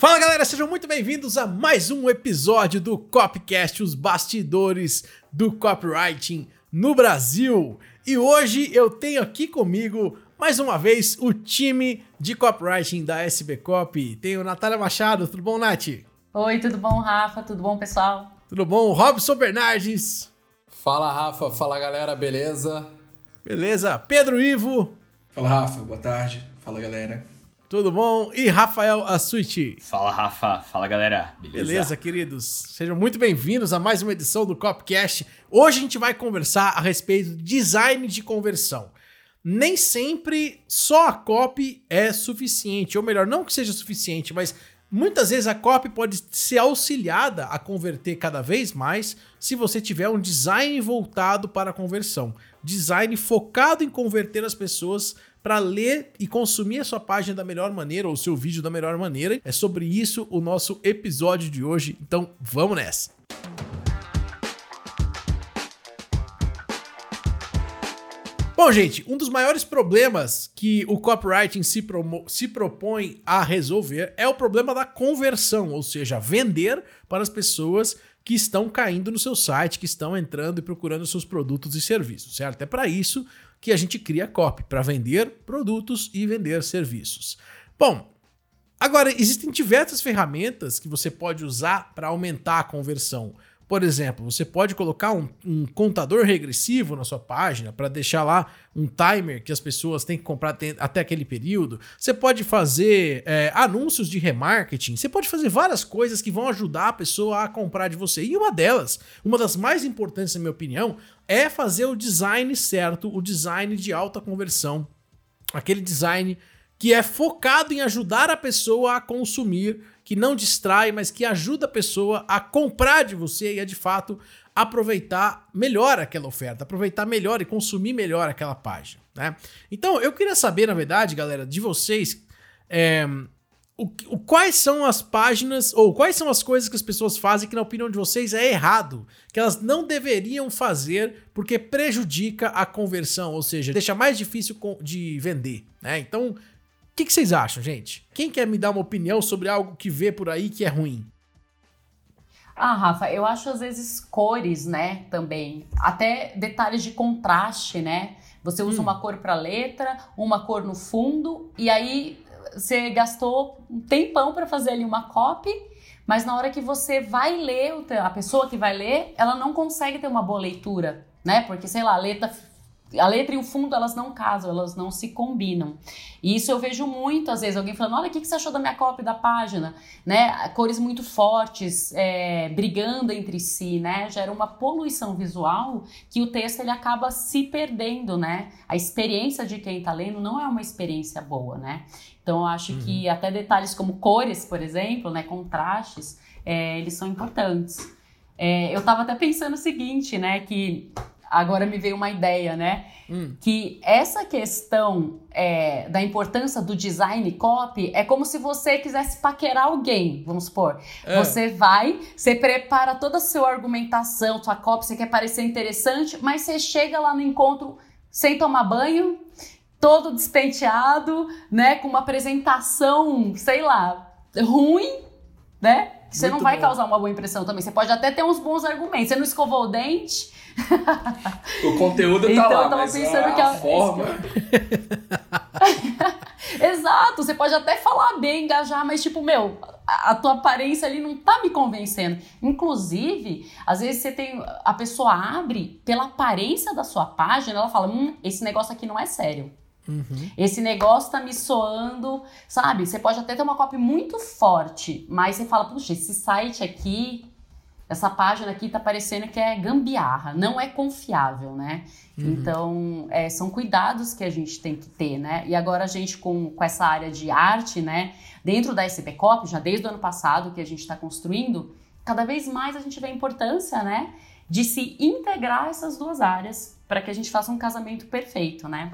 Fala galera, sejam muito bem-vindos a mais um episódio do Copcast, os bastidores do copywriting no Brasil. E hoje eu tenho aqui comigo mais uma vez o time de copywriting da SB Copy. Tenho Natália Machado, tudo bom, Nath? Oi, tudo bom, Rafa? Tudo bom, pessoal? Tudo bom? Robson Bernardes. Fala, Rafa. Fala, galera. Beleza? Beleza. Pedro Ivo. Fala, Rafa. Boa tarde. Fala, galera. Tudo bom? E Rafael Assuiti. Fala, Rafa. Fala, galera. Beleza? Beleza, queridos? Sejam muito bem-vindos a mais uma edição do Copcast. Hoje a gente vai conversar a respeito de design de conversão. Nem sempre só a copy é suficiente, ou melhor, não que seja suficiente, mas Muitas vezes a copy pode ser auxiliada a converter cada vez mais se você tiver um design voltado para a conversão. Design focado em converter as pessoas para ler e consumir a sua página da melhor maneira ou o seu vídeo da melhor maneira. É sobre isso o nosso episódio de hoje. Então, vamos nessa. Bom, gente, um dos maiores problemas que o copywriting se, se propõe a resolver é o problema da conversão, ou seja, vender para as pessoas que estão caindo no seu site, que estão entrando e procurando seus produtos e serviços, certo? É para isso que a gente cria copy, para vender produtos e vender serviços. Bom, agora existem diversas ferramentas que você pode usar para aumentar a conversão. Por exemplo, você pode colocar um, um contador regressivo na sua página para deixar lá um timer que as pessoas têm que comprar até aquele período. Você pode fazer é, anúncios de remarketing. Você pode fazer várias coisas que vão ajudar a pessoa a comprar de você. E uma delas, uma das mais importantes, na minha opinião, é fazer o design certo, o design de alta conversão. Aquele design que é focado em ajudar a pessoa a consumir que não distrai, mas que ajuda a pessoa a comprar de você e a de fato aproveitar melhor aquela oferta, aproveitar melhor e consumir melhor aquela página, né? Então eu queria saber, na verdade, galera, de vocês, é, o, o, quais são as páginas ou quais são as coisas que as pessoas fazem que, na opinião de vocês, é errado, que elas não deveriam fazer porque prejudica a conversão, ou seja, deixa mais difícil de vender, né? Então que, que vocês acham, gente? Quem quer me dar uma opinião sobre algo que vê por aí que é ruim? Ah, Rafa, eu acho às vezes cores, né, também. Até detalhes de contraste, né? Você usa hum. uma cor para letra, uma cor no fundo, e aí você gastou um tempão para fazer ali uma copy, mas na hora que você vai ler, a pessoa que vai ler, ela não consegue ter uma boa leitura, né? Porque, sei lá, a letra a letra e o fundo elas não casam, elas não se combinam. E isso eu vejo muito, às vezes, alguém falando: olha, o que você achou da minha cópia da página? Né? Cores muito fortes, é, brigando entre si, né? Gera uma poluição visual que o texto ele acaba se perdendo, né? A experiência de quem está lendo não é uma experiência boa, né? Então eu acho uhum. que até detalhes como cores, por exemplo, né? Contrastes, é, eles são importantes. É, eu estava até pensando o seguinte, né? Que agora me veio uma ideia, né? Hum. Que essa questão é, da importância do design copy é como se você quisesse paquerar alguém, vamos supor. É. Você vai, você prepara toda a sua argumentação, sua copy, você quer parecer interessante, mas você chega lá no encontro sem tomar banho, todo despenteado, né? Com uma apresentação, sei lá, ruim, né? Você Muito não vai bom. causar uma boa impressão também. Você pode até ter uns bons argumentos. Você não escovou o dente, o conteúdo tá então, lá, eu tava mas pensando a, que a forma... Exato, você pode até falar bem, engajar, mas tipo, meu, a, a, tua aparência ali não tá me convencendo. Inclusive, às vezes você tem. A pessoa abre pela aparência da sua página, ela fala: hum, esse negócio aqui não é sério. Uhum. Esse negócio tá me soando, sabe? Você pode até ter uma copy muito forte, mas você fala, puxa, esse site aqui essa página aqui tá parecendo que é gambiarra, não é confiável, né? Uhum. Então, é, são cuidados que a gente tem que ter, né? E agora a gente com, com essa área de arte, né? Dentro da SPCOP, já desde o ano passado que a gente está construindo, cada vez mais a gente vê a importância, né? De se integrar essas duas áreas para que a gente faça um casamento perfeito, né?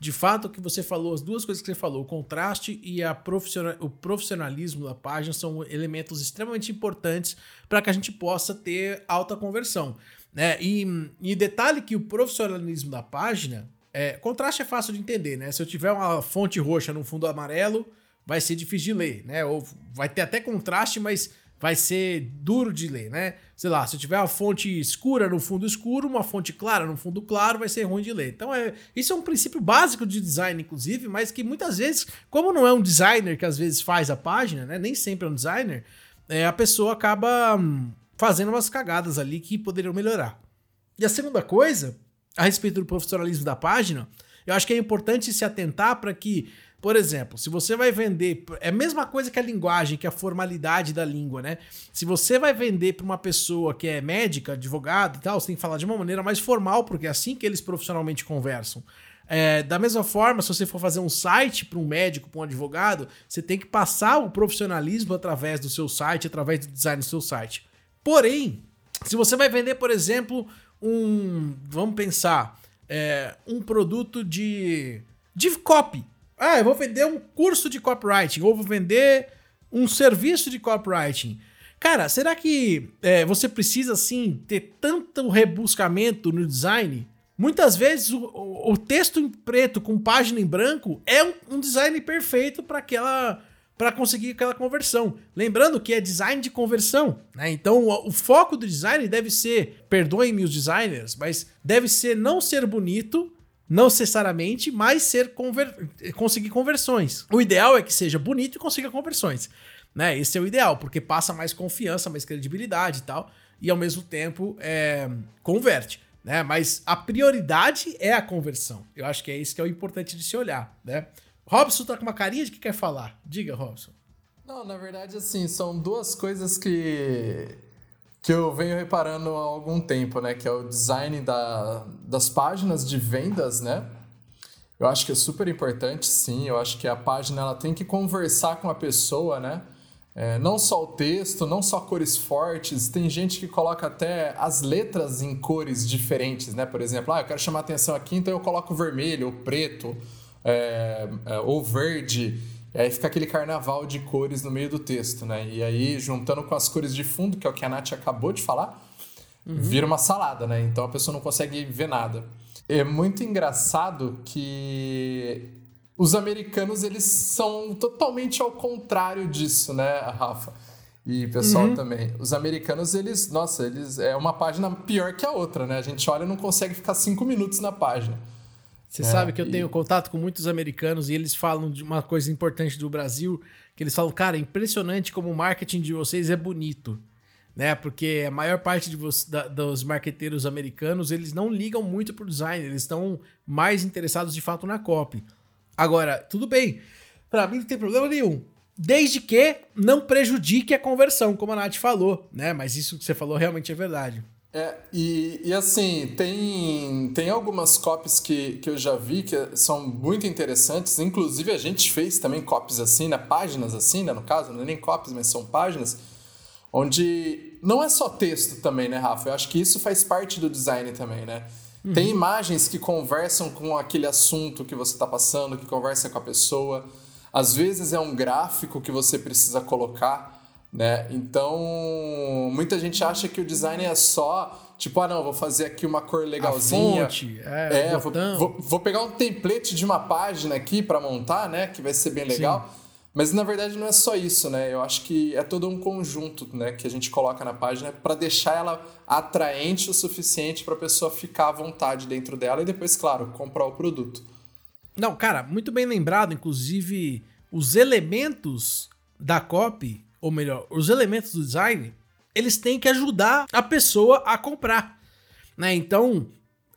De fato, o que você falou, as duas coisas que você falou, o contraste e profissional, o profissionalismo da página são elementos extremamente importantes para que a gente possa ter alta conversão. Né? E, e detalhe que o profissionalismo da página, é, contraste é fácil de entender, né? Se eu tiver uma fonte roxa no fundo amarelo, vai ser difícil de ler, né? Ou vai ter até contraste, mas vai ser duro de ler, né? Sei lá, se tiver uma fonte escura no fundo escuro, uma fonte clara no fundo claro, vai ser ruim de ler. Então, é, isso é um princípio básico de design, inclusive, mas que muitas vezes, como não é um designer que às vezes faz a página, né? Nem sempre é um designer, é, a pessoa acaba hum, fazendo umas cagadas ali que poderiam melhorar. E a segunda coisa, a respeito do profissionalismo da página, eu acho que é importante se atentar para que por exemplo, se você vai vender. É a mesma coisa que a linguagem, que a formalidade da língua, né? Se você vai vender para uma pessoa que é médica, advogado e tal, você tem que falar de uma maneira mais formal, porque é assim que eles profissionalmente conversam. É, da mesma forma, se você for fazer um site para um médico, para um advogado, você tem que passar o profissionalismo através do seu site, através do design do seu site. Porém, se você vai vender, por exemplo, um. Vamos pensar. É, um produto de. de copy. Ah, eu vou vender um curso de copywriting, ou vou vender um serviço de copywriting. Cara, será que é, você precisa, assim, ter tanto rebuscamento no design? Muitas vezes o, o, texto em preto com página em branco é um, um design perfeito para aquela para conseguir aquela conversão. Lembrando que é design de conversão, né? Então o, o foco do design deve ser, perdoem-me os designers, mas deve ser não ser bonito, não necessariamente, mas ser conver conseguir conversões. O ideal é que seja bonito e consiga conversões. Né? Esse é o ideal, porque passa mais confiança, mais credibilidade e tal, e ao mesmo tempo é, converte. Né? Mas a prioridade é a conversão. Eu acho que é isso que é o importante de se olhar. Né? Robson tá com uma carinha de que quer falar. Diga, Robson. Não, na verdade, assim, são duas coisas que que eu venho reparando há algum tempo, né? Que é o design da, das páginas de vendas, né? Eu acho que é super importante, sim. Eu acho que a página ela tem que conversar com a pessoa, né? É, não só o texto, não só cores fortes. Tem gente que coloca até as letras em cores diferentes, né? Por exemplo, ah, eu quero chamar atenção aqui, então eu coloco vermelho, ou preto, é, é, ou verde. E aí fica aquele carnaval de cores no meio do texto, né? E aí, juntando com as cores de fundo, que é o que a Nath acabou de falar, uhum. vira uma salada, né? Então a pessoa não consegue ver nada. É muito engraçado que os americanos, eles são totalmente ao contrário disso, né, Rafa? E pessoal uhum. também. Os americanos, eles, nossa, eles é uma página pior que a outra, né? A gente olha e não consegue ficar cinco minutos na página. Você é, sabe que eu e... tenho contato com muitos americanos e eles falam de uma coisa importante do Brasil, que eles falam, cara, é impressionante como o marketing de vocês é bonito, né? Porque a maior parte de da, dos marqueteiros americanos, eles não ligam muito pro design, eles estão mais interessados de fato na copy. Agora, tudo bem, para mim não tem problema nenhum. Desde que não prejudique a conversão, como a Nath falou, né? Mas isso que você falou realmente é verdade. É, e, e assim, tem, tem algumas copies que, que eu já vi que são muito interessantes. Inclusive, a gente fez também copies assim, né? Páginas assim, né? No caso, não é nem copies, mas são páginas. Onde não é só texto também, né, Rafa? Eu acho que isso faz parte do design também, né? Uhum. Tem imagens que conversam com aquele assunto que você está passando, que conversa com a pessoa. Às vezes é um gráfico que você precisa colocar né? Então, muita gente acha que o design é só, tipo, ah, não, vou fazer aqui uma cor legalzinha. A fonte, é, é vou, vou, vou, pegar um template de uma página aqui para montar, né, que vai ser bem legal. Sim. Mas na verdade não é só isso, né? Eu acho que é todo um conjunto, né, que a gente coloca na página para deixar ela atraente o suficiente para a pessoa ficar à vontade dentro dela e depois, claro, comprar o produto. Não, cara, muito bem lembrado, inclusive os elementos da copy ou melhor, os elementos do design, eles têm que ajudar a pessoa a comprar, né? Então,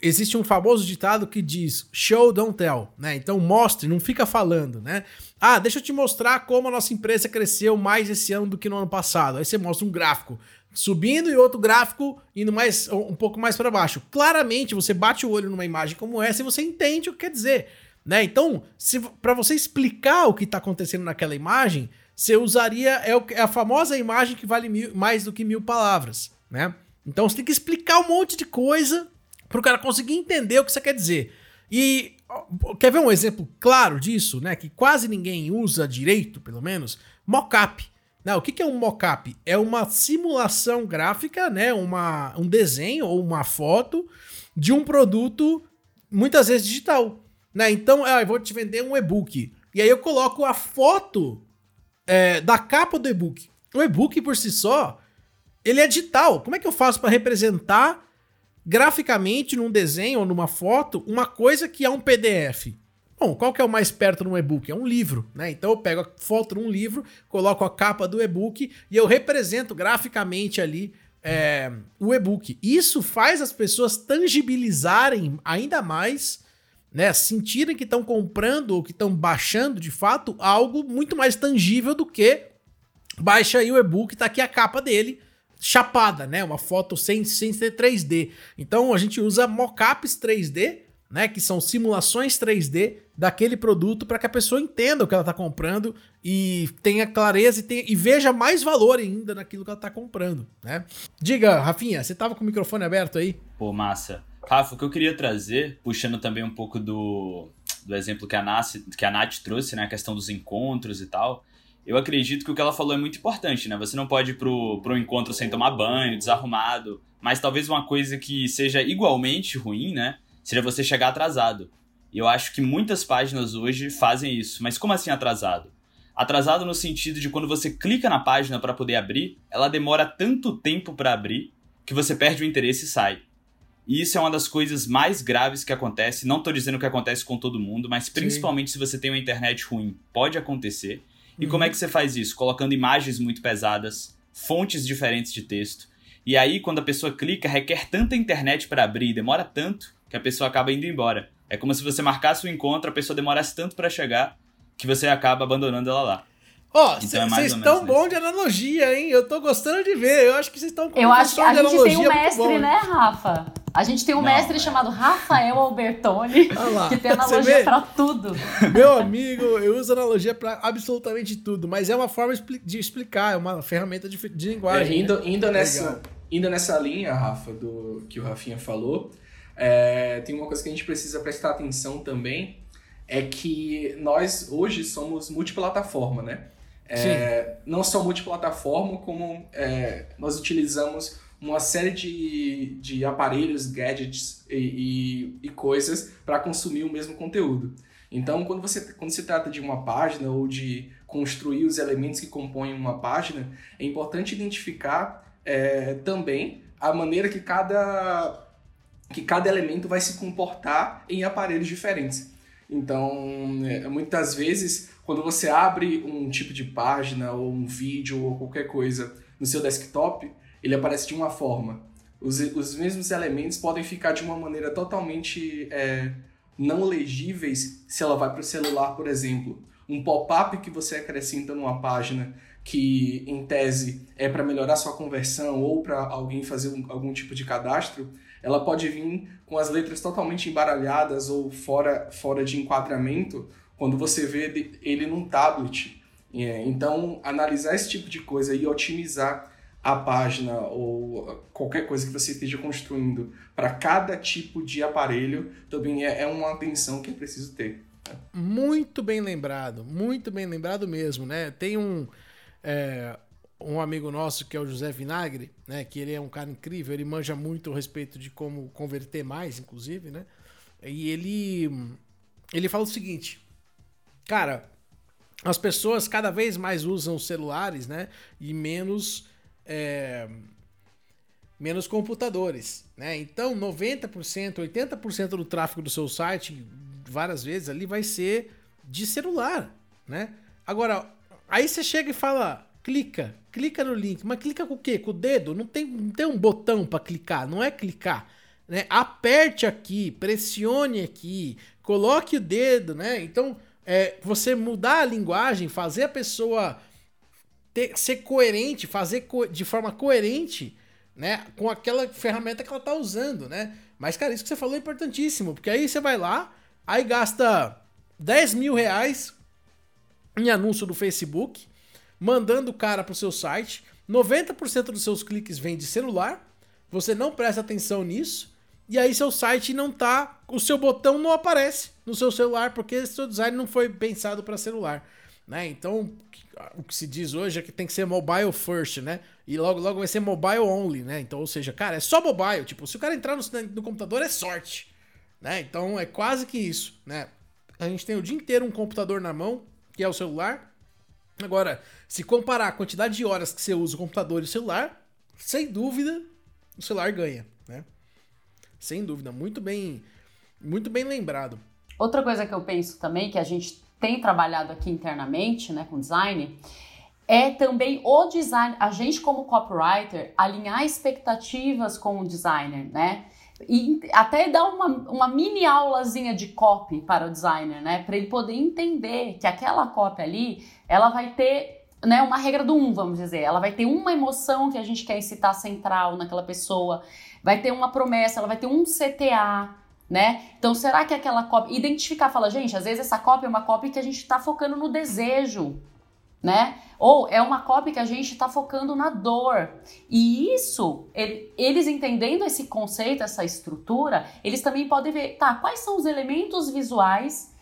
existe um famoso ditado que diz show don't tell, né? Então mostre, não fica falando, né? Ah, deixa eu te mostrar como a nossa empresa cresceu mais esse ano do que no ano passado. Aí você mostra um gráfico subindo e outro gráfico indo mais um pouco mais para baixo. Claramente você bate o olho numa imagem como essa e você entende o que quer dizer, né? Então, para você explicar o que está acontecendo naquela imagem, você usaria. É, é a famosa imagem que vale mil, mais do que mil palavras, né? Então você tem que explicar um monte de coisa para o cara conseguir entender o que você quer dizer. E quer ver um exemplo claro disso, né? Que quase ninguém usa direito, pelo menos? Mockup. Não, o que é um mockup? É uma simulação gráfica, né? Uma, um desenho ou uma foto de um produto, muitas vezes digital. Né? Então, ah, eu vou te vender um e-book. E aí eu coloco a foto é, da capa do e-book. O e-book por si só, ele é digital. Como é que eu faço para representar graficamente num desenho ou numa foto uma coisa que é um PDF? Bom, qual que é o mais perto no e-book? É um livro, né? Então eu pego a foto num livro, coloco a capa do e-book e eu represento graficamente ali é, o e-book. Isso faz as pessoas tangibilizarem ainda mais, né? Sentirem que estão comprando ou que estão baixando de fato algo muito mais tangível do que baixa aí o e-book, tá aqui a capa dele chapada, né? Uma foto sem, sem ser 3D. Então a gente usa mockups 3D, né? Que são simulações 3D daquele produto para que a pessoa entenda o que ela está comprando e tenha clareza e, tenha, e, veja mais valor ainda naquilo que ela está comprando, né? Diga, Rafinha, você estava com o microfone aberto aí? Pô, massa. Rafa, o que eu queria trazer, puxando também um pouco do, do exemplo que a, Nath, que a Nath trouxe, né? A questão dos encontros e tal. Eu acredito que o que ela falou é muito importante, né? Você não pode ir pro, pro encontro sem tomar banho, desarrumado. Mas talvez uma coisa que seja igualmente ruim, né? Seria você chegar atrasado. E eu acho que muitas páginas hoje fazem isso. Mas como assim atrasado? Atrasado no sentido de quando você clica na página para poder abrir, ela demora tanto tempo para abrir que você perde o interesse e sai. E isso é uma das coisas mais graves que acontece. Não estou dizendo que acontece com todo mundo, mas principalmente Sim. se você tem uma internet ruim, pode acontecer. E uhum. como é que você faz isso? Colocando imagens muito pesadas, fontes diferentes de texto. E aí, quando a pessoa clica, requer tanta internet para abrir, demora tanto, que a pessoa acaba indo embora. É como se você marcasse o um encontro, a pessoa demorasse tanto para chegar que você acaba abandonando ela lá. Ó, vocês então é estão bom de analogia, hein? Eu tô gostando de ver. Eu acho que vocês estão com Eu acho que a gente tem um mestre, né, Rafa? A gente tem um Não, mestre chamado Rafael Albertoni, que tem analogia para tudo. Meu amigo, eu uso analogia para absolutamente tudo, mas é uma forma de explicar, é uma ferramenta de, de linguagem. É, indo, né? indo, nessa, indo nessa linha, Rafa, do que o Rafinha falou, é, tem uma coisa que a gente precisa prestar atenção também, é que nós hoje somos multiplataforma, né? É, não só multiplataforma, como é, nós utilizamos uma série de, de aparelhos, gadgets e, e, e coisas para consumir o mesmo conteúdo. Então, quando, você, quando se trata de uma página ou de construir os elementos que compõem uma página, é importante identificar é, também a maneira que cada que cada elemento vai se comportar em aparelhos diferentes. Então, é, muitas vezes, quando você abre um tipo de página ou um vídeo ou qualquer coisa no seu desktop, ele aparece de uma forma. Os, os mesmos elementos podem ficar de uma maneira totalmente é, não legíveis se ela vai para o celular, por exemplo. Um pop-up que você acrescenta numa página que, em tese, é para melhorar sua conversão ou para alguém fazer um, algum tipo de cadastro, ela pode vir com as letras totalmente embaralhadas ou fora, fora de enquadramento quando você vê ele num tablet. É, então, analisar esse tipo de coisa e otimizar a página ou qualquer coisa que você esteja construindo para cada tipo de aparelho também é, é uma atenção que é preciso ter. Muito bem lembrado, muito bem lembrado mesmo, né? Tem um, é, um amigo nosso que é o José Vinagre, né? Que ele é um cara incrível, ele manja muito a respeito de como converter mais, inclusive, né? E ele ele fala o seguinte, cara, as pessoas cada vez mais usam celulares, né? E menos é, menos computadores, né? Então 90%, 80% do tráfego do seu site, várias vezes ali vai ser de celular, né? Agora, aí você chega e fala, clica, clica no link. Mas clica com o quê? Com o dedo? Não tem, não tem um botão para clicar, não é clicar. Né? Aperte aqui, pressione aqui, coloque o dedo, né? Então, é, você mudar a linguagem, fazer a pessoa ter, ser coerente, fazer co de forma coerente, né? Com aquela ferramenta que ela tá usando, né? Mas, cara, isso que você falou é importantíssimo, porque aí você vai lá, aí gasta 10 mil reais em anúncio do Facebook, mandando o cara pro seu site. 90% dos seus cliques vem de celular. Você não presta atenção nisso. E aí seu site não tá, o seu botão não aparece no seu celular porque seu design não foi pensado para celular, né? Então, o que se diz hoje é que tem que ser mobile first, né? E logo logo vai ser mobile only, né? Então, ou seja, cara, é só mobile, tipo, se o cara entrar no, no computador é sorte, né? Então, é quase que isso, né? A gente tem o dia inteiro um computador na mão, que é o celular. Agora, se comparar a quantidade de horas que você usa o computador e o celular, sem dúvida, o celular ganha, né? Sem dúvida, muito bem, muito bem lembrado. Outra coisa que eu penso também, que a gente tem trabalhado aqui internamente, né, com design, é também o design, a gente como copywriter, alinhar expectativas com o designer, né? E até dar uma, uma mini aulazinha de copy para o designer, né? Para ele poder entender que aquela copy ali, ela vai ter né, uma regra do um, vamos dizer. Ela vai ter uma emoção que a gente quer incitar central naquela pessoa, vai ter uma promessa, ela vai ter um CTA, né? Então, será que aquela copy. Identificar, fala, gente, às vezes essa copy é uma copy que a gente está focando no desejo, né? Ou é uma copy que a gente está focando na dor. E isso, ele, eles entendendo esse conceito, essa estrutura, eles também podem ver, tá, quais são os elementos visuais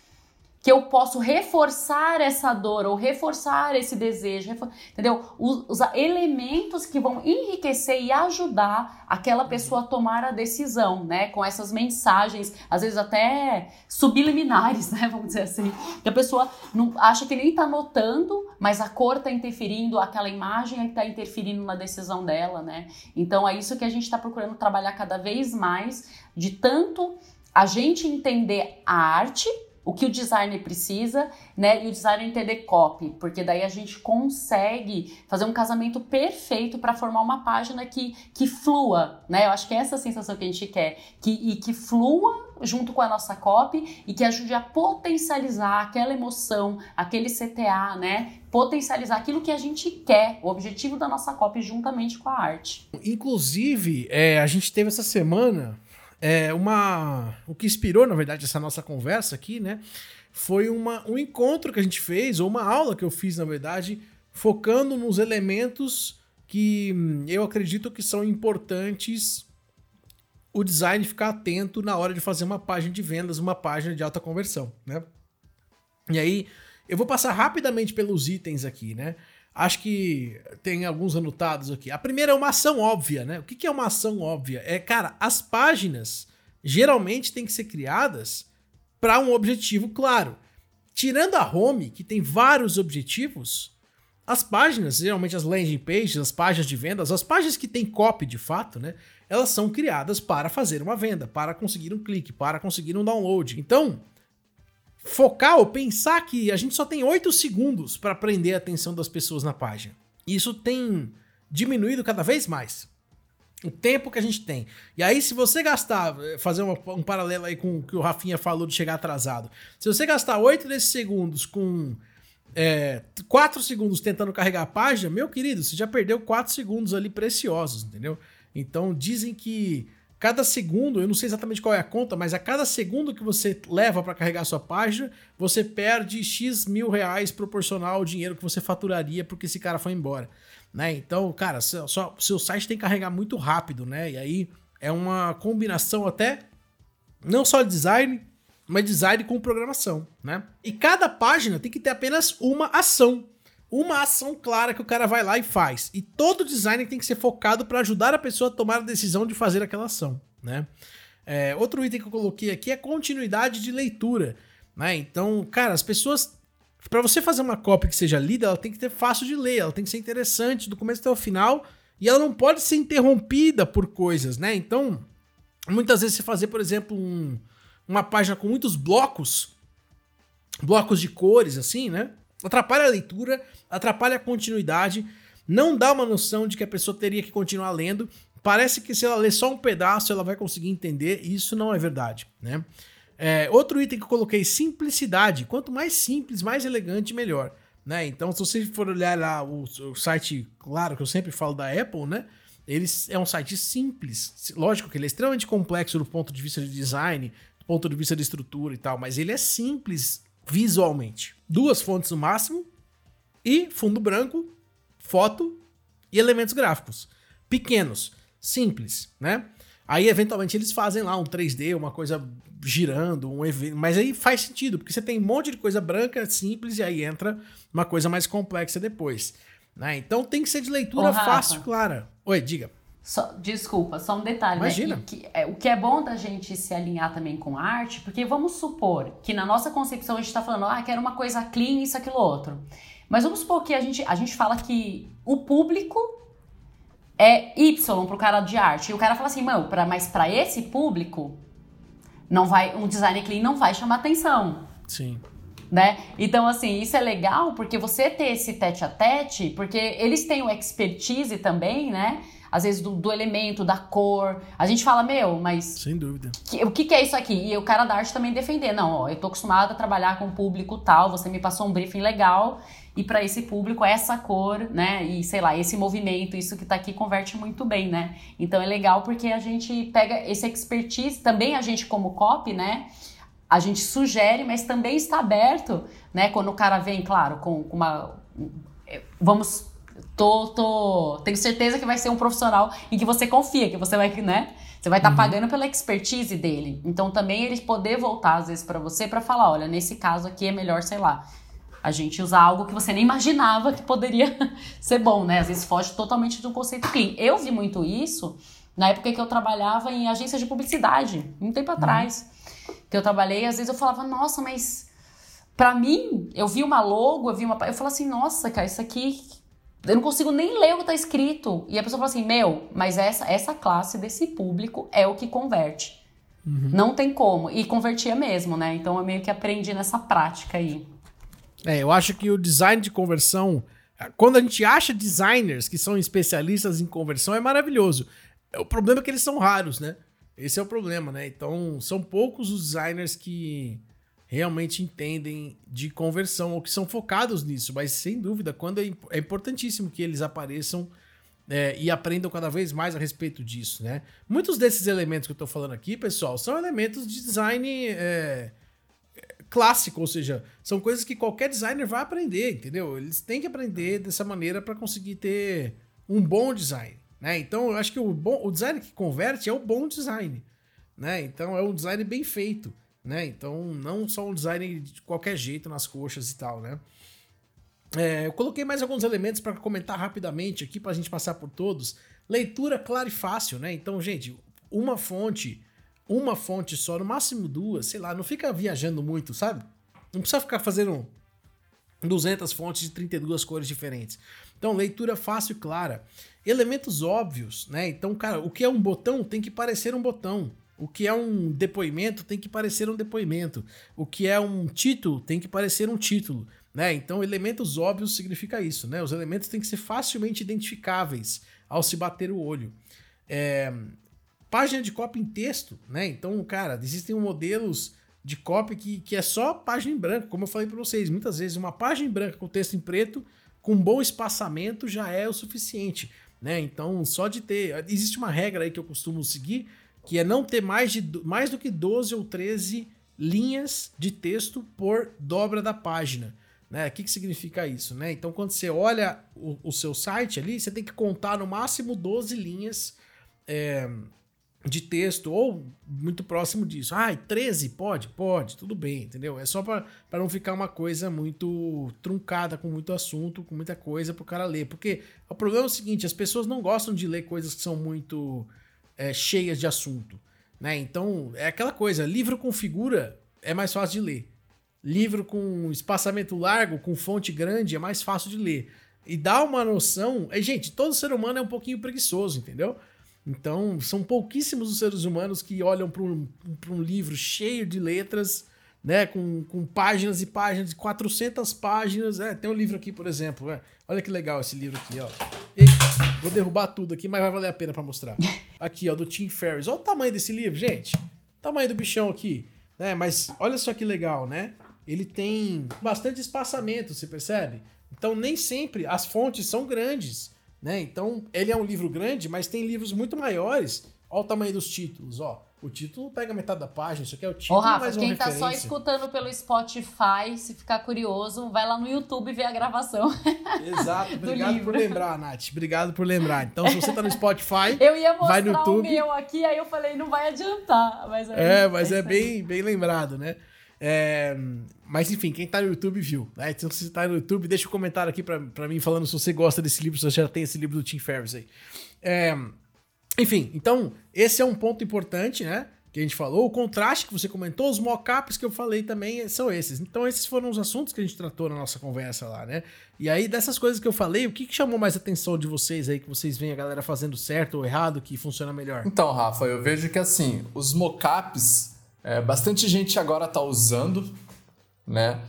que eu posso reforçar essa dor ou reforçar esse desejo, entendeu? Os, os, elementos que vão enriquecer e ajudar aquela pessoa a tomar a decisão, né? Com essas mensagens, às vezes até subliminares, né? Vamos dizer assim. Que a pessoa não acha que nem tá notando, mas a cor tá interferindo, aquela imagem tá interferindo na decisão dela, né? Então é isso que a gente está procurando trabalhar cada vez mais, de tanto a gente entender a arte o que o designer precisa, né? E o designer entender copy, porque daí a gente consegue fazer um casamento perfeito para formar uma página que, que flua, né? Eu acho que é essa a sensação que a gente quer, que, e que flua junto com a nossa copy e que ajude a potencializar aquela emoção, aquele CTA, né? Potencializar aquilo que a gente quer, o objetivo da nossa copy juntamente com a arte. Inclusive, é, a gente teve essa semana é, uma, o que inspirou, na verdade, essa nossa conversa aqui, né? Foi uma, um encontro que a gente fez, ou uma aula que eu fiz, na verdade, focando nos elementos que hum, eu acredito que são importantes o design ficar atento na hora de fazer uma página de vendas, uma página de alta conversão, né? E aí, eu vou passar rapidamente pelos itens aqui, né? Acho que tem alguns anotados aqui. A primeira é uma ação óbvia, né? O que é uma ação óbvia? É, cara, as páginas geralmente têm que ser criadas para um objetivo claro. Tirando a home, que tem vários objetivos, as páginas, geralmente as landing pages, as páginas de vendas, as páginas que tem copy de fato, né? Elas são criadas para fazer uma venda, para conseguir um clique, para conseguir um download. Então, focar ou pensar que a gente só tem 8 segundos para prender a atenção das pessoas na página. Isso tem diminuído cada vez mais. O tempo que a gente tem. E aí, se você gastar, eh, fazer uma, um paralelo aí com o que o Rafinha falou de chegar atrasado. Se você gastar 8 desses segundos com é, 4 segundos tentando carregar a página, meu querido, você já perdeu 4 segundos ali preciosos, entendeu? Então dizem que Cada segundo, eu não sei exatamente qual é a conta, mas a cada segundo que você leva para carregar sua página, você perde X mil reais proporcional ao dinheiro que você faturaria porque esse cara foi embora. Né? Então, cara, seu, seu site tem que carregar muito rápido, né? E aí é uma combinação até não só de design, mas design com programação, né? E cada página tem que ter apenas uma ação uma ação clara que o cara vai lá e faz. E todo design tem que ser focado para ajudar a pessoa a tomar a decisão de fazer aquela ação, né? É, outro item que eu coloquei aqui é continuidade de leitura, né? Então, cara, as pessoas para você fazer uma cópia que seja lida, ela tem que ter fácil de ler, ela tem que ser interessante do começo até o final e ela não pode ser interrompida por coisas, né? Então, muitas vezes você fazer, por exemplo, um, uma página com muitos blocos, blocos de cores assim, né? Atrapalha a leitura, atrapalha a continuidade, não dá uma noção de que a pessoa teria que continuar lendo. Parece que se ela ler só um pedaço, ela vai conseguir entender, e isso não é verdade, né? É, outro item que eu coloquei, simplicidade. Quanto mais simples, mais elegante, melhor. Né? Então, se você for olhar lá o, o site, claro que eu sempre falo da Apple, né? Ele é um site simples. Lógico que ele é extremamente complexo do ponto de vista de design, do ponto de vista de estrutura e tal, mas ele é simples visualmente. Duas fontes no máximo e fundo branco, foto e elementos gráficos. Pequenos, simples, né? Aí, eventualmente, eles fazem lá um 3D, uma coisa girando, um evento. Mas aí faz sentido, porque você tem um monte de coisa branca, simples, e aí entra uma coisa mais complexa depois. Né? Então tem que ser de leitura Ô, fácil, clara. Oi, diga. Só, desculpa, só um detalhe. Imagina. Né? Que, é, o que é bom da gente se alinhar também com arte, porque vamos supor que na nossa concepção a gente está falando, ah, quero uma coisa clean, isso, aquilo, outro. Mas vamos supor que a gente, a gente fala que o público é Y pro cara de arte. E o cara fala assim, mano, pra, mas para esse público, não vai, um design clean não vai chamar atenção. Sim. Né? Então, assim, isso é legal porque você ter esse tete a tete, porque eles têm o expertise também, né? Às vezes do, do, elemento, da cor. A gente fala, meu, mas. Sem dúvida. Que, o que, que, é isso aqui? E o cara da arte também defender. Não, ó, eu tô acostumado a trabalhar com público tal, você me passou um briefing legal, e para esse público, essa cor, né? E sei lá, esse movimento, isso que tá aqui converte muito bem, né? Então é legal porque a gente pega esse expertise, também a gente, como copy, né? A gente sugere, mas também está aberto, né? Quando o cara vem, claro, com uma. Vamos tô, tô, tenho certeza que vai ser um profissional em que você confia, que você vai, né? Você vai estar tá uhum. pagando pela expertise dele. Então também eles poder voltar às vezes para você para falar, olha, nesse caso aqui é melhor, sei lá, a gente usar algo que você nem imaginava que poderia ser bom, né? Às vezes foge totalmente do conceito clean. Eu vi muito isso na época que eu trabalhava em agência de publicidade, um tempo uhum. atrás. Que eu trabalhei, às vezes eu falava, nossa, mas para mim, eu vi uma logo, eu vi uma. Eu falava assim, nossa, cara, isso aqui eu não consigo nem ler o que está escrito. E a pessoa fala assim: Meu, mas essa, essa classe desse público é o que converte. Uhum. Não tem como. E convertia mesmo, né? Então eu meio que aprendi nessa prática aí. É, eu acho que o design de conversão. Quando a gente acha designers que são especialistas em conversão, é maravilhoso. O problema é que eles são raros, né? Esse é o problema, né? Então, são poucos os designers que realmente entendem de conversão ou que são focados nisso, mas sem dúvida, quando é, é importantíssimo que eles apareçam é, e aprendam cada vez mais a respeito disso, né? Muitos desses elementos que eu estou falando aqui, pessoal, são elementos de design é, clássico, ou seja, são coisas que qualquer designer vai aprender, entendeu? Eles têm que aprender dessa maneira para conseguir ter um bom design, né? Então, eu acho que o, bom, o design que converte é o bom design, né? Então, é um design bem feito né? Então, não só um design de qualquer jeito nas coxas e tal, né? É, eu coloquei mais alguns elementos para comentar rapidamente aqui para a gente passar por todos. Leitura clara e fácil, né? Então, gente, uma fonte, uma fonte só, no máximo duas, sei lá, não fica viajando muito, sabe? Não precisa ficar fazendo 200 fontes de 32 cores diferentes. Então, leitura fácil e clara. Elementos óbvios, né? Então, cara, o que é um botão tem que parecer um botão. O que é um depoimento tem que parecer um depoimento. O que é um título tem que parecer um título. Né? Então, elementos óbvios significa isso. Né? Os elementos têm que ser facilmente identificáveis ao se bater o olho. É... Página de copy em texto. Né? Então, cara, existem modelos de copy que, que é só página em branco. Como eu falei para vocês, muitas vezes uma página em branco com texto em preto, com bom espaçamento, já é o suficiente. Né? Então, só de ter. Existe uma regra aí que eu costumo seguir que é não ter mais, de, mais do que 12 ou 13 linhas de texto por dobra da página. Né? O que, que significa isso? Né? Então, quando você olha o, o, seu site ali, você tem que contar no máximo 12 linhas é, de texto, ou muito próximo disso. Ah, 13? Pode? Pode, tudo bem, entendeu? É só para não ficar uma coisa muito truncada, com muito assunto, com muita coisa para o cara ler. Porque o problema é o seguinte: as pessoas não gostam de ler coisas que são muito é, cheias de assunto. Né? Então, é aquela coisa: livro com figura é mais fácil de ler. Livro com espaçamento largo, com fonte grande, é mais fácil de ler. E dá uma noção. É, gente, todo ser humano é um pouquinho preguiçoso, entendeu? Então, são pouquíssimos os seres humanos que olham para um, um livro cheio de letras, né? Com, com páginas e páginas, de 400 páginas. É, tem um livro aqui, por exemplo. É, olha que legal esse livro aqui, ó. Eita, vou derrubar tudo aqui, mas vai valer a pena para mostrar. Aqui, ó, do Tim Ferriss. Olha o tamanho desse livro, gente. O tamanho do bichão aqui. Né? Mas olha só que legal, né? Ele tem bastante espaçamento, você percebe? Então nem sempre as fontes são grandes, né? Então ele é um livro grande, mas tem livros muito maiores. Olha o tamanho dos títulos, ó. O título pega metade da página, isso aqui é o título, Ô, Rafa, mais uma quem tá só escutando pelo Spotify, se ficar curioso, vai lá no YouTube ver a gravação. Exato, obrigado por lembrar, Nath. Obrigado por lembrar. Então, se você tá no Spotify, eu ia mostrar vai no YouTube. o meu aqui, aí eu falei, não vai adiantar. Mas é, mas é bem, bem lembrado, né? É, mas enfim, quem tá no YouTube viu. Né? Então, se você tá no YouTube, deixa um comentário aqui pra, pra mim falando se você gosta desse livro, se você já tem esse livro do Tim Ferriss aí. É, Enfim, então, esse é um ponto importante, né? Que a gente falou. O contraste que você comentou, os mockups que eu falei também são esses. Então, esses foram os assuntos que a gente tratou na nossa conversa lá, né? E aí, dessas coisas que eu falei, o que, que chamou mais atenção de vocês aí, que vocês veem a galera fazendo certo ou errado, que funciona melhor? Então, Rafa, eu vejo que assim, os mockups, é, bastante gente agora tá usando, né?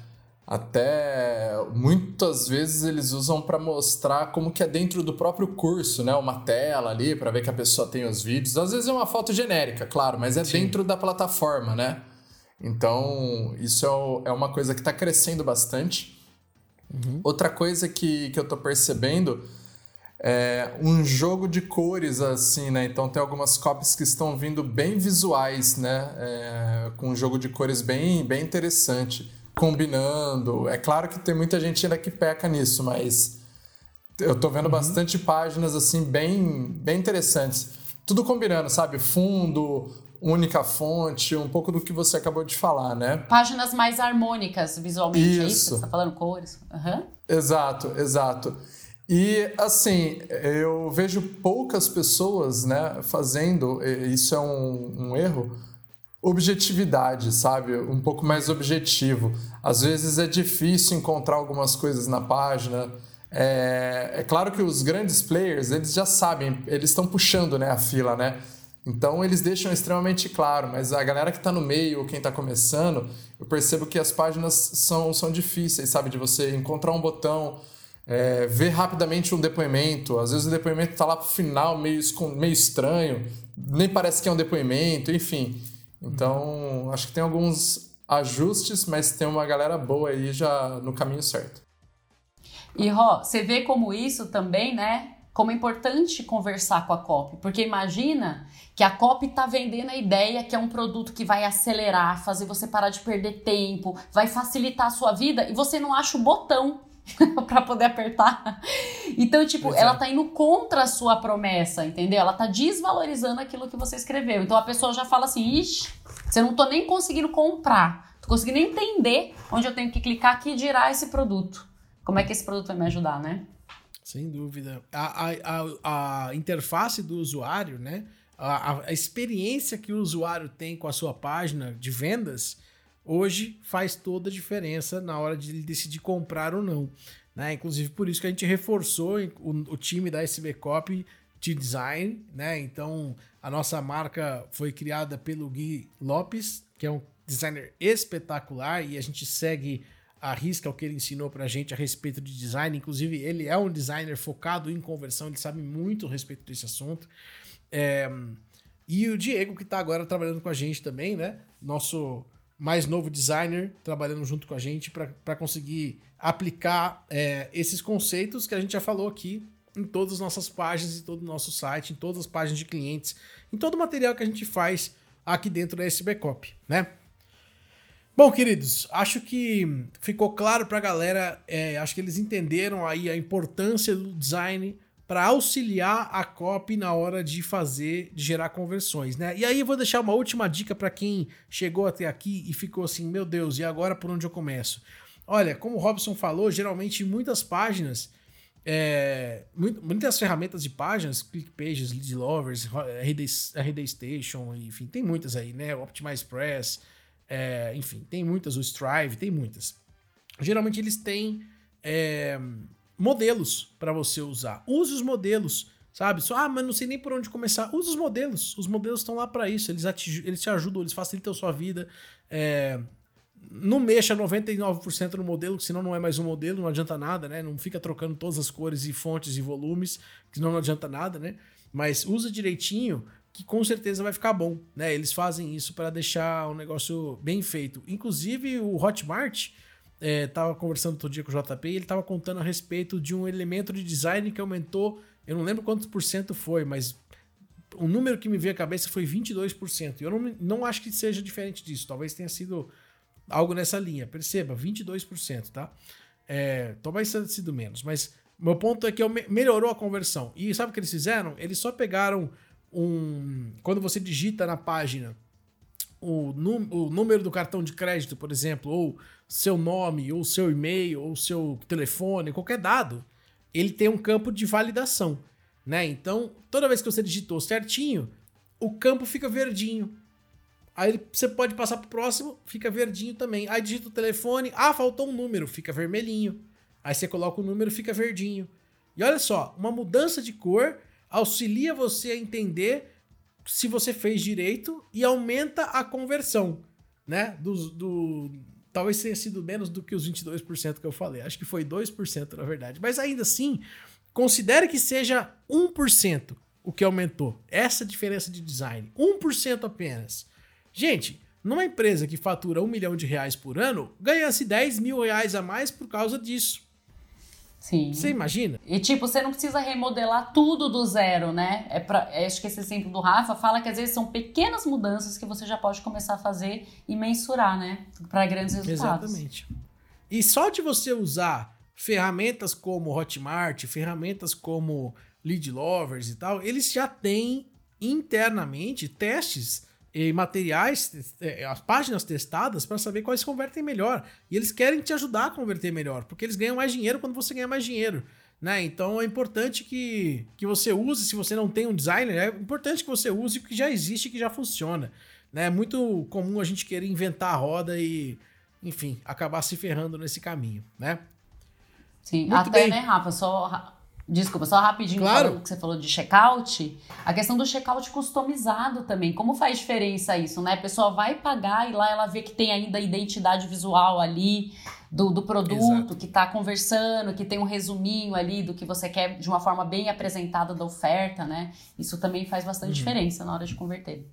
Até muitas vezes eles usam para mostrar como que é dentro do próprio curso, né? Uma tela ali para ver que a pessoa tem os vídeos. Às vezes é uma foto genérica, claro, mas é Sim. dentro da plataforma, né? Então, isso é, é uma coisa que está crescendo bastante. Uhum. Outra coisa que, que eu estou percebendo é um jogo de cores, assim, né? Então tem algumas copies que estão vindo bem visuais, né? É, com um jogo de cores bem, bem interessante combinando. É claro que tem muita gente ainda que peca nisso, mas eu tô vendo uhum. bastante páginas assim bem, bem interessantes. Tudo combinando, sabe? Fundo, única fonte, um pouco do que você acabou de falar, né? Páginas mais harmônicas visualmente, isso. é isso? Você tá falando cores? Uhum. Exato, exato. E assim, eu vejo poucas pessoas né, fazendo, isso é um, um erro, objetividade, sabe? Um pouco mais objetivo. Às vezes é difícil encontrar algumas coisas na página. É, é claro que os grandes players, eles já sabem, eles estão puxando né, a fila, né? Então eles deixam extremamente claro, mas a galera que está no meio ou quem está começando, eu percebo que as páginas são, são difíceis, sabe? De você encontrar um botão, é, ver rapidamente um depoimento. Às vezes o depoimento está lá pro final, meio, meio estranho, nem parece que é um depoimento, enfim. Então, acho que tem alguns ajustes, mas tem uma galera boa aí já no caminho certo. E Ró, você vê como isso também, né? Como é importante conversar com a COP, porque imagina que a COP está vendendo a ideia que é um produto que vai acelerar, fazer você parar de perder tempo, vai facilitar a sua vida e você não acha o botão para poder apertar. Então, tipo, ela tá indo contra a sua promessa, entendeu? Ela tá desvalorizando aquilo que você escreveu. Então a pessoa já fala assim: ixi, você não tô nem conseguindo comprar, tô conseguindo entender onde eu tenho que clicar aqui e girar esse produto. Como é que esse produto vai me ajudar, né? Sem dúvida. A, a, a, a interface do usuário, né? A, a experiência que o usuário tem com a sua página de vendas hoje faz toda a diferença na hora de ele decidir comprar ou não. Né? Inclusive por isso que a gente reforçou o, o time da SB Copy de design, né? Então a nossa marca foi criada pelo Gui Lopes, que é um designer espetacular e a gente segue a risca o que ele ensinou pra gente a respeito de design. Inclusive, ele é um designer focado em conversão, ele sabe muito a respeito desse assunto. É... E o Diego, que tá agora trabalhando com a gente também, né? Nosso mais novo designer trabalhando junto com a gente para conseguir aplicar é, esses conceitos que a gente já falou aqui em todas as nossas páginas, em todo o nosso site, em todas as páginas de clientes, em todo o material que a gente faz aqui dentro da SB Copy, né? Bom, queridos, acho que ficou claro para a galera, é, acho que eles entenderam aí a importância do design para auxiliar a copy na hora de fazer, de gerar conversões, né? E aí eu vou deixar uma última dica para quem chegou até aqui e ficou assim, meu Deus, e agora por onde eu começo? Olha, como o Robson falou, geralmente muitas páginas, é, muitas ferramentas de páginas, ClickPages, Lead Lovers, RD, RD Station, enfim, tem muitas aí, né? Optimize Press, é, enfim, tem muitas, o Strive, tem muitas. Geralmente eles têm é, modelos para você usar. Use os modelos, sabe? Só, ah, mas não sei nem por onde começar. Use os modelos. Os modelos estão lá para isso. Eles, eles te ajudam, eles facilitam a sua vida. É, não mexa 99% no modelo, senão não é mais um modelo, não adianta nada, né? Não fica trocando todas as cores e fontes e volumes, que não adianta nada, né? Mas usa direitinho, que com certeza vai ficar bom, né? Eles fazem isso para deixar o negócio bem feito. Inclusive o Hotmart, é, tava conversando todo dia com o JP e ele tava contando a respeito de um elemento de design que aumentou, eu não lembro quantos por cento foi, mas o número que me veio à cabeça foi 22%. E eu não, não acho que seja diferente disso, talvez tenha sido algo nessa linha. Perceba, 22%, tá? É, talvez tenha sido menos, mas meu ponto é que melhorou a conversão. E sabe o que eles fizeram? Eles só pegaram um. Quando você digita na página o, o número do cartão de crédito, por exemplo, ou seu nome, ou seu e-mail, ou seu telefone, qualquer dado, ele tem um campo de validação. né? Então, toda vez que você digitou certinho, o campo fica verdinho. Aí você pode passar pro próximo, fica verdinho também. Aí digita o telefone, ah, faltou um número, fica vermelhinho. Aí você coloca o número, fica verdinho. E olha só, uma mudança de cor auxilia você a entender se você fez direito e aumenta a conversão, né? Do, do, talvez tenha sido menos do que os 22% que eu falei. Acho que foi 2% na verdade. Mas ainda assim, considere que seja 1% o que aumentou. Essa diferença de design. 1% apenas. Gente, numa empresa que fatura um milhão de reais por ano, ganha-se 10 mil reais a mais por causa disso. Sim. Você imagina? E tipo, você não precisa remodelar tudo do zero, né? É pra, é, acho que esse exemplo do Rafa fala que às vezes são pequenas mudanças que você já pode começar a fazer e mensurar, né? Para grandes resultados. Exatamente. E só de você usar ferramentas como Hotmart, ferramentas como Lead Lovers e tal, eles já têm internamente testes e materiais, é, as páginas testadas para saber quais convertem melhor. E eles querem te ajudar a converter melhor, porque eles ganham mais dinheiro quando você ganha mais dinheiro. Né? Então é importante que, que você use, se você não tem um designer, é importante que você use o que já existe e que já funciona. Né? É muito comum a gente querer inventar a roda e, enfim, acabar se ferrando nesse caminho, né? Sim, Muito até, bem. né, Rafa, só Desculpa, só rapidinho claro. falando que você falou de checkout. A questão do checkout customizado também. Como faz diferença isso, né? A pessoa vai pagar e lá ela vê que tem ainda a identidade visual ali do, do produto, Exato. que está conversando, que tem um resuminho ali do que você quer de uma forma bem apresentada da oferta, né? Isso também faz bastante uhum. diferença na hora de converter.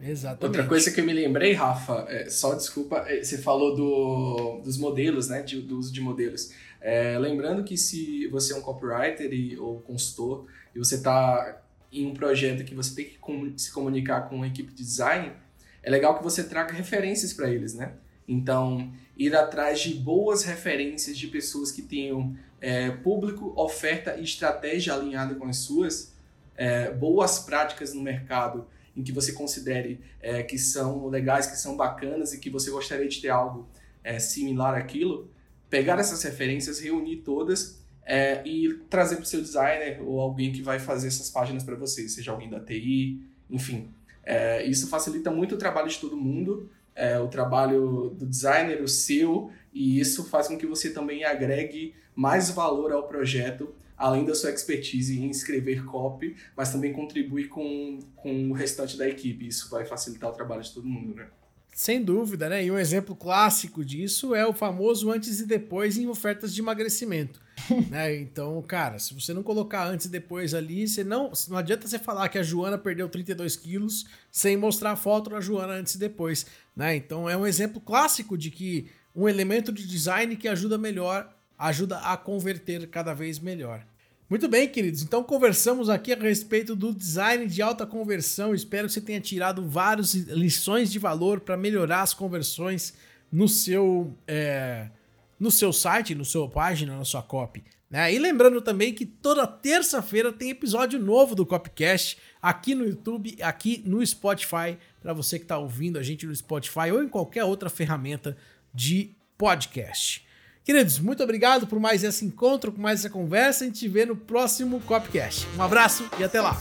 Exatamente. Outra coisa que eu me lembrei, Rafa, é, só desculpa, é, você falou do, dos modelos, né? De, do uso de modelos. É, lembrando que se você é um copywriter e, ou consultor e você está em um projeto que você tem que com, se comunicar com uma equipe de design, é legal que você traga referências para eles, né? Então, ir atrás de boas referências de pessoas que tenham é, público, oferta e estratégia alinhada com as suas, é, boas práticas no mercado em que você considere é, que são legais, que são bacanas e que você gostaria de ter algo é, similar àquilo, pegar essas referências, reunir todas é, e trazer para o seu designer ou alguém que vai fazer essas páginas para você, seja alguém da TI, enfim. É, isso facilita muito o trabalho de todo mundo, é, o trabalho do designer, o seu, e isso faz com que você também agregue mais valor ao projeto, além da sua expertise em escrever copy, mas também contribui com, com o restante da equipe. Isso vai facilitar o trabalho de todo mundo, né? Sem dúvida, né? E um exemplo clássico disso é o famoso antes e depois em ofertas de emagrecimento. né? Então, cara, se você não colocar antes e depois ali, você não, não adianta você falar que a Joana perdeu 32 quilos sem mostrar a foto da Joana antes e depois. Né? Então, é um exemplo clássico de que um elemento de design que ajuda melhor, ajuda a converter cada vez melhor. Muito bem, queridos. Então conversamos aqui a respeito do design de alta conversão. Espero que você tenha tirado várias lições de valor para melhorar as conversões no seu, é, no seu site, no sua página, na sua copy. Né? E lembrando também que toda terça-feira tem episódio novo do Copcast aqui no YouTube, aqui no Spotify, para você que está ouvindo a gente no Spotify ou em qualquer outra ferramenta de podcast. Queridos, muito obrigado por mais esse encontro, por mais essa conversa. A gente vê no próximo Copcast. Um abraço e até lá.